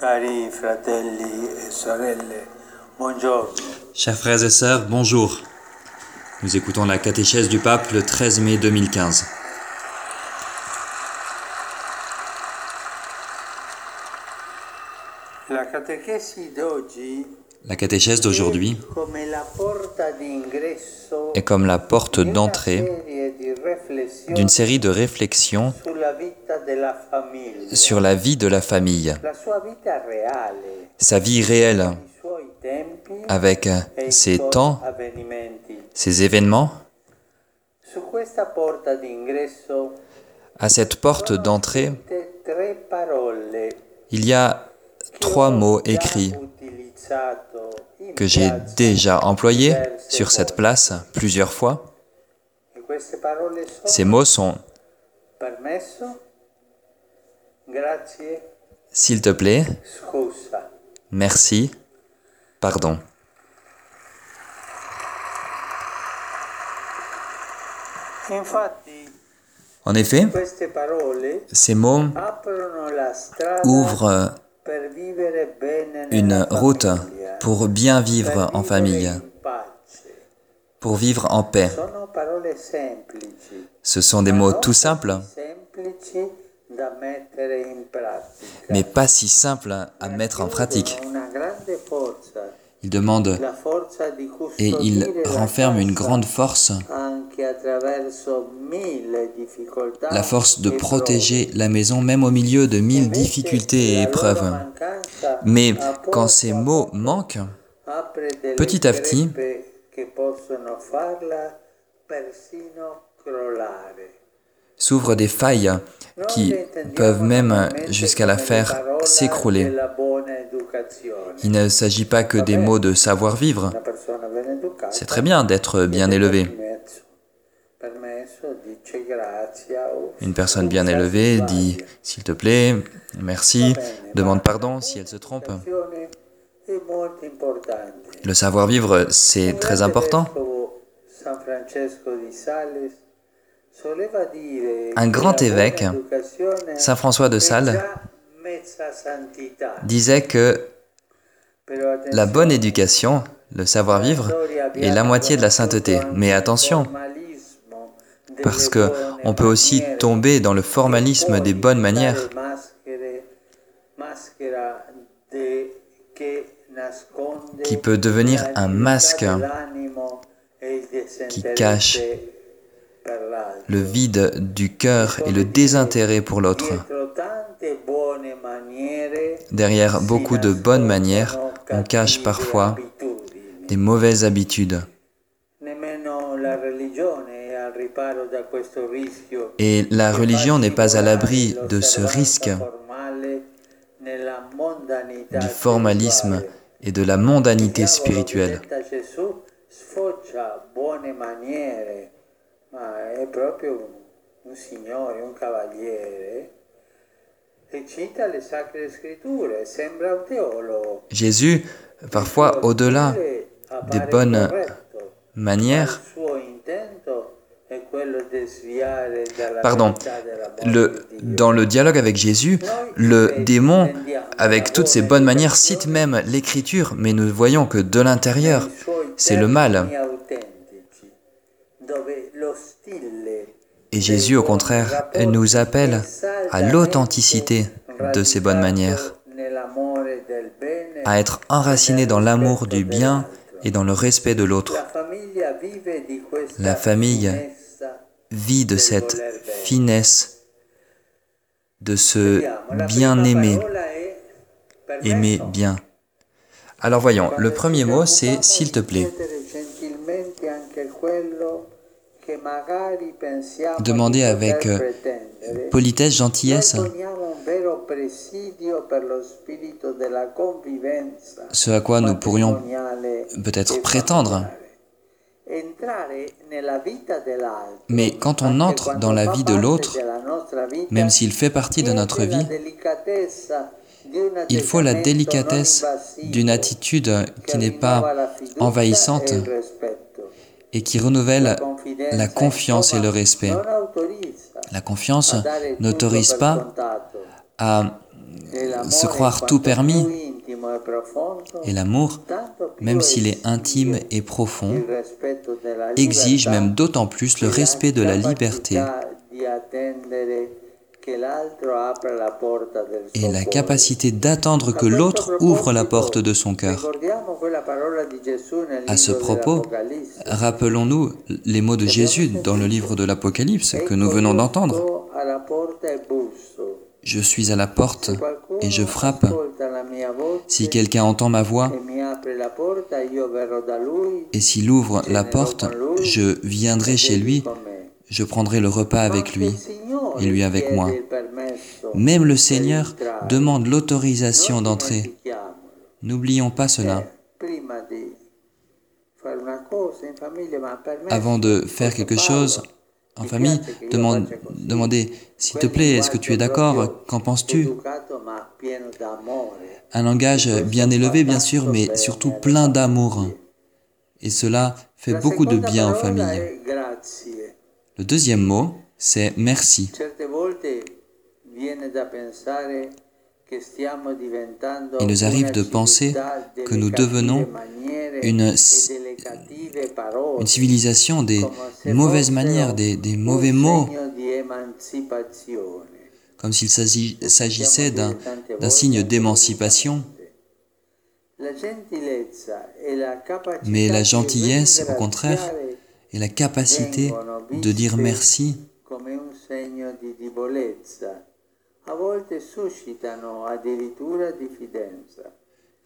Cari fratelli e sorelle, buongiorno. Chers frères et sœurs, bonjour. Nous écoutons la catéchèse du pape le 13 mai 2015. La catechesi d'oggi La catéchèse d'aujourd'hui est comme la porte d'entrée d'une série de réflexions sur la vie de la famille, sa vie réelle, avec e ses temps, ses événements. À cette porte d'entrée, il y a trois mots écrits que j'ai déjà employés sur cette place plusieurs fois. Ces mots sont s'il te plaît, merci, pardon. En effet, ces mots ouvrent une route pour bien vivre en famille, pour vivre en paix. Ce sont des mots tout simples, mais pas si simples à mettre en pratique. Forza. Di et la renferment une grande force, la force de e protéger la maison même au milieu de mille difficultés et épreuves. Mais quand ces mots manquent, petit à petit, s'ouvrent des failles qui peuvent même jusqu'à la faire s'écrouler. Il ne s'agit pas que des mots de savoir-vivre. C'est très bien d'être bien élevé. Une personne bien élevée dit s'il te plaît, merci, demande pardon si elle se trompe. Le savoir-vivre, c'est très important. Un grand évêque, Saint François de Sales, disait que la bonne éducation, le savoir-vivre, est la moitié de la sainteté. Mais attention, parce que on peut aussi tomber dans le formalisme des bonnes manières qui peut devenir un masque qui cache le vide du cœur et le désintérêt pour l'autre. Derrière beaucoup de bonnes manières, on cache parfois des mauvaises habitudes. Et la religion n'est pas à l'abri de ce risque du formalisme et de la mondanité spirituelle. Jésus, parfois au-delà des bonnes manières, Pardon, dans le dialogue avec Jésus, le démon, avec toutes ses bonnes manières, cite même l'écriture, mais nous voyons que de l'intérieur, c'est le mal. Et Jésus, au contraire, nous appelle à l'authenticité de ces bonnes manières, à être enraciné dans l'amour du bien et dans le respect de l'autre. La famille vit de cette finesse, de ce bien-aimer, aimer bien. Alors voyons, le premier mot c'est s'il te plaît. Demandez avec euh, politesse, gentillesse ce à quoi nous pourrions peut-être prétendre. Mais quand on entre dans la vie de l'autre, même s'il fait partie de notre vie, il faut la délicatesse d'une attitude qui n'est pas envahissante et qui renouvelle la confiance et le respect. La confiance n'autorise pas à se croire tout permis. Et l'amour, même s'il est intime et profond, exige même d'autant plus le respect de la liberté et la capacité d'attendre que l'autre ouvre la porte de son cœur. À ce propos, rappelons-nous les mots de Jésus dans le livre de l'Apocalypse que nous venons d'entendre. Je suis à la porte et je frappe. Si quelqu'un entend ma voix et s'il ouvre la porte, je viendrai chez lui, je prendrai le repas avec lui et lui avec moi. Même le Seigneur demande l'autorisation d'entrer. N'oublions pas cela. Avant de faire quelque chose en famille, demande, demandez, s'il te plaît, est-ce que tu es d'accord? Qu'en penses-tu? Un langage bien élevé, bien sûr, mais surtout plein d'amour. Et cela fait beaucoup de bien aux familles. Le deuxième mot, c'est merci. Il nous arrive de penser que nous devenons une, une civilisation des mauvaises manières, des, des mauvais mots, comme s'il s'agissait d'un signe d'émancipation. Mais la gentillesse, au contraire, est la capacité de dire merci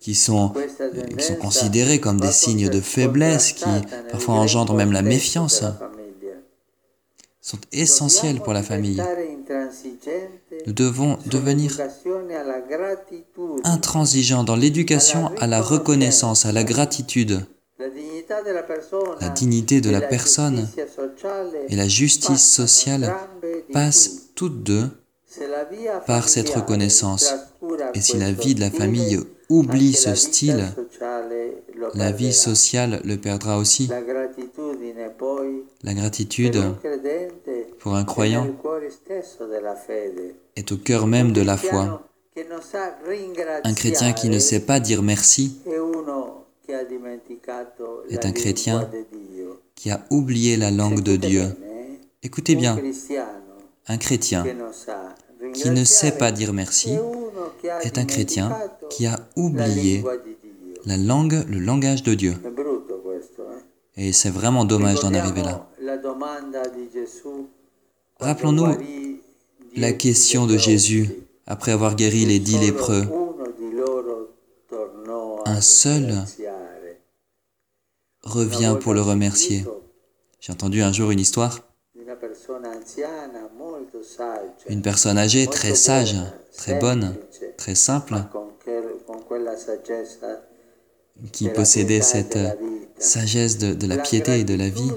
qui sont, qui sont considérés comme des signes de faiblesse, qui parfois engendrent même la méfiance, sont essentiels pour la famille. Nous devons devenir intransigeants dans l'éducation à la reconnaissance, à la gratitude. La dignité de la personne et la justice sociale passent toutes deux par cette reconnaissance. Et si la vie de la famille oublie ce style, la vie sociale le perdra aussi. La gratitude pour un croyant est au cœur même de la foi. Un chrétien qui ne sait pas dire merci est un chrétien qui a oublié la langue de Dieu. Écoutez bien, un chrétien qui ne sait pas dire merci est un chrétien qui a oublié la langue, le langage de Dieu. Et c'est vraiment dommage d'en arriver là. Rappelons-nous la question de Jésus après avoir guéri les dix lépreux. Un seul revient pour le remercier. J'ai entendu un jour une histoire. Une personne âgée, très sage, très bonne, très simple, qui possédait cette sagesse de, la piété et de la vie.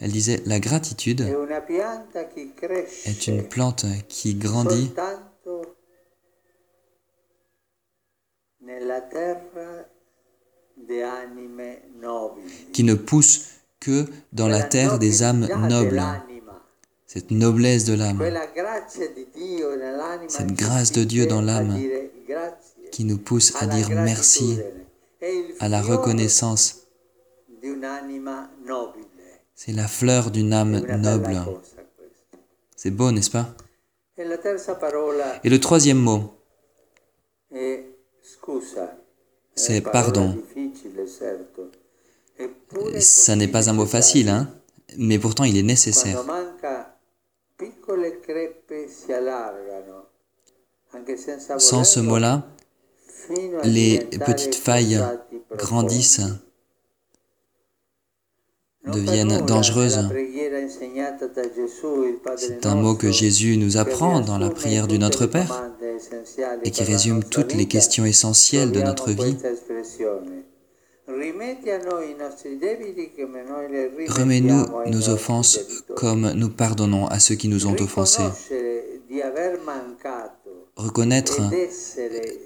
Elle disait, la gratitude est une plante qui grandit qui ne pousse que dans la terre des âmes nobles. Cette noblesse de l'âme, cette grâce de Dieu dans l'âme qui nous pousse à dire merci, à la reconnaissance. C'est la fleur d'une âme noble. C'est beau, n'est-ce pas? Et le troisième mot, c'est pardon. Ça n'est pas un mot facile, hein, mais pourtant il est nécessaire. Sans ce mot-là, les petites failles grandissent, deviennent dangereuses. C'est un mot que Jésus nous apprend dans la prière du Notre Père et qui résume toutes les questions essentielles de notre vie. Remets-nous nos offenses comme nous pardonnons à ceux qui nous ont offensés. Reconnaître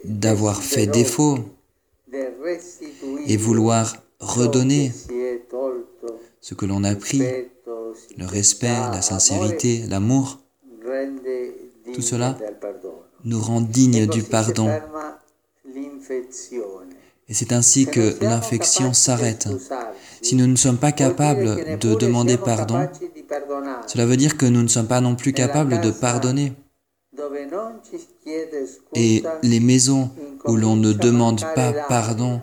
d'avoir fait défaut et vouloir redonner ce que l'on a pris, le respect, la sincérité, l'amour, tout cela nous rend dignes du pardon. Et c'est ainsi que l'infection s'arrête. Si nous ne sommes pas capables de demander pardon, cela veut dire que nous ne sommes pas non plus capables de pardonner. Et les maisons où l'on ne demande pas pardon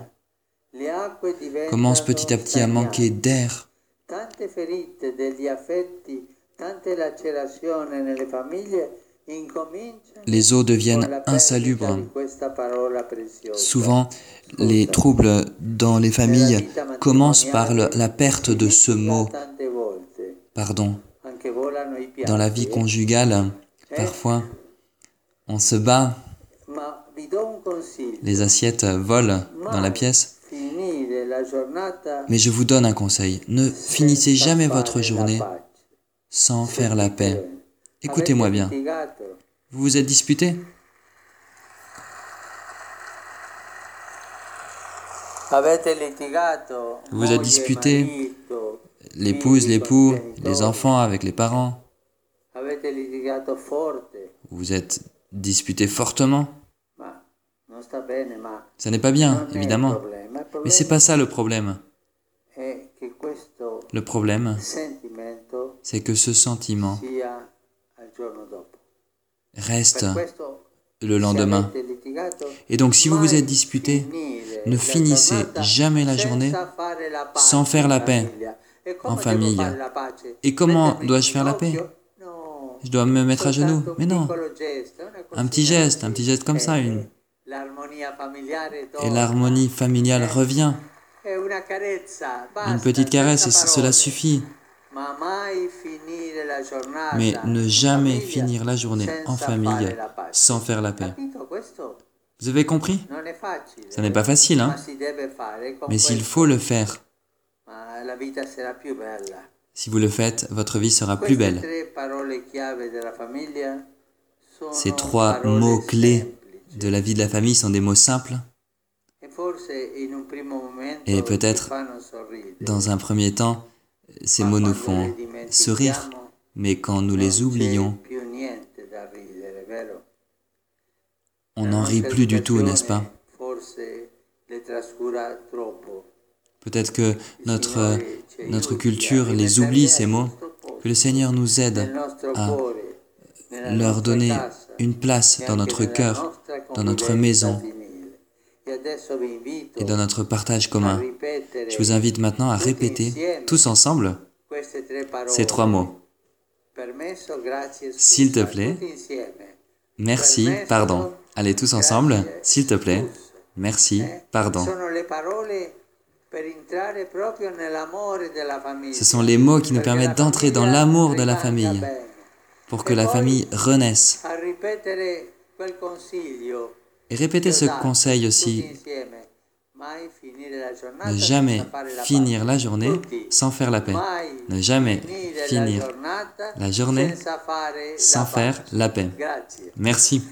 commencent petit à petit à manquer d'air. Les eaux deviennent insalubres. Souvent, les troubles dans les familles commencent par la perte de ce mot, pardon. Dans la vie conjugale, parfois, on se bat, les assiettes volent dans la pièce. Mais je vous donne un conseil, ne finissez jamais votre journée sans faire la paix. Écoutez-moi bien. Vous vous êtes disputé? Vous vous êtes disputé, l'épouse, l'époux, les enfants avec les parents? Vous vous êtes disputé fortement? Ça n'est pas bien, évidemment. Mais c'est pas ça le problème. Le problème, c'est que ce sentiment reste le lendemain. Et donc si vous vous êtes disputé, ne finissez jamais la journée sans faire la paix en famille. Et comment dois-je faire la paix? Je dois me mettre à genoux Mais non. Un petit geste, un petit geste comme ça, une... Et l'harmonie familiale revient. Une petite caresse, et cela suffit. Mais ne jamais finir la journée en famille sans faire la paix. Vous avez compris? Ce n'est pas facile, hein. Mais s'il faut le faire, si vous le faites, votre vie sera plus belle. Ces trois mots clés de la vie de la famille sont des mots simples. Et peut-être, dans un premier temps, ces mots nous font sourire, mais quand nous les oublions, on n'en rit plus du tout, n'est-ce pas? Peut-être que notre, notre culture les oublie, ces mots, que le Seigneur nous aide à leur donner une place dans notre cœur, dans notre maison. et dans notre partage commun. Je vous invite maintenant à répéter tous ensemble ces trois mots. S'il te plaît, merci, pardon. Allez tous ensemble, s'il te plaît, merci, pardon. Ce sont les mots qui nous permettent d'entrer dans l'amour de la famille. pour que la famille renaisse. Et répétez ce conseil aussi. Ne jamais finir la journée sans faire la paix. Ne jamais finir la journée sans faire la paix. Merci.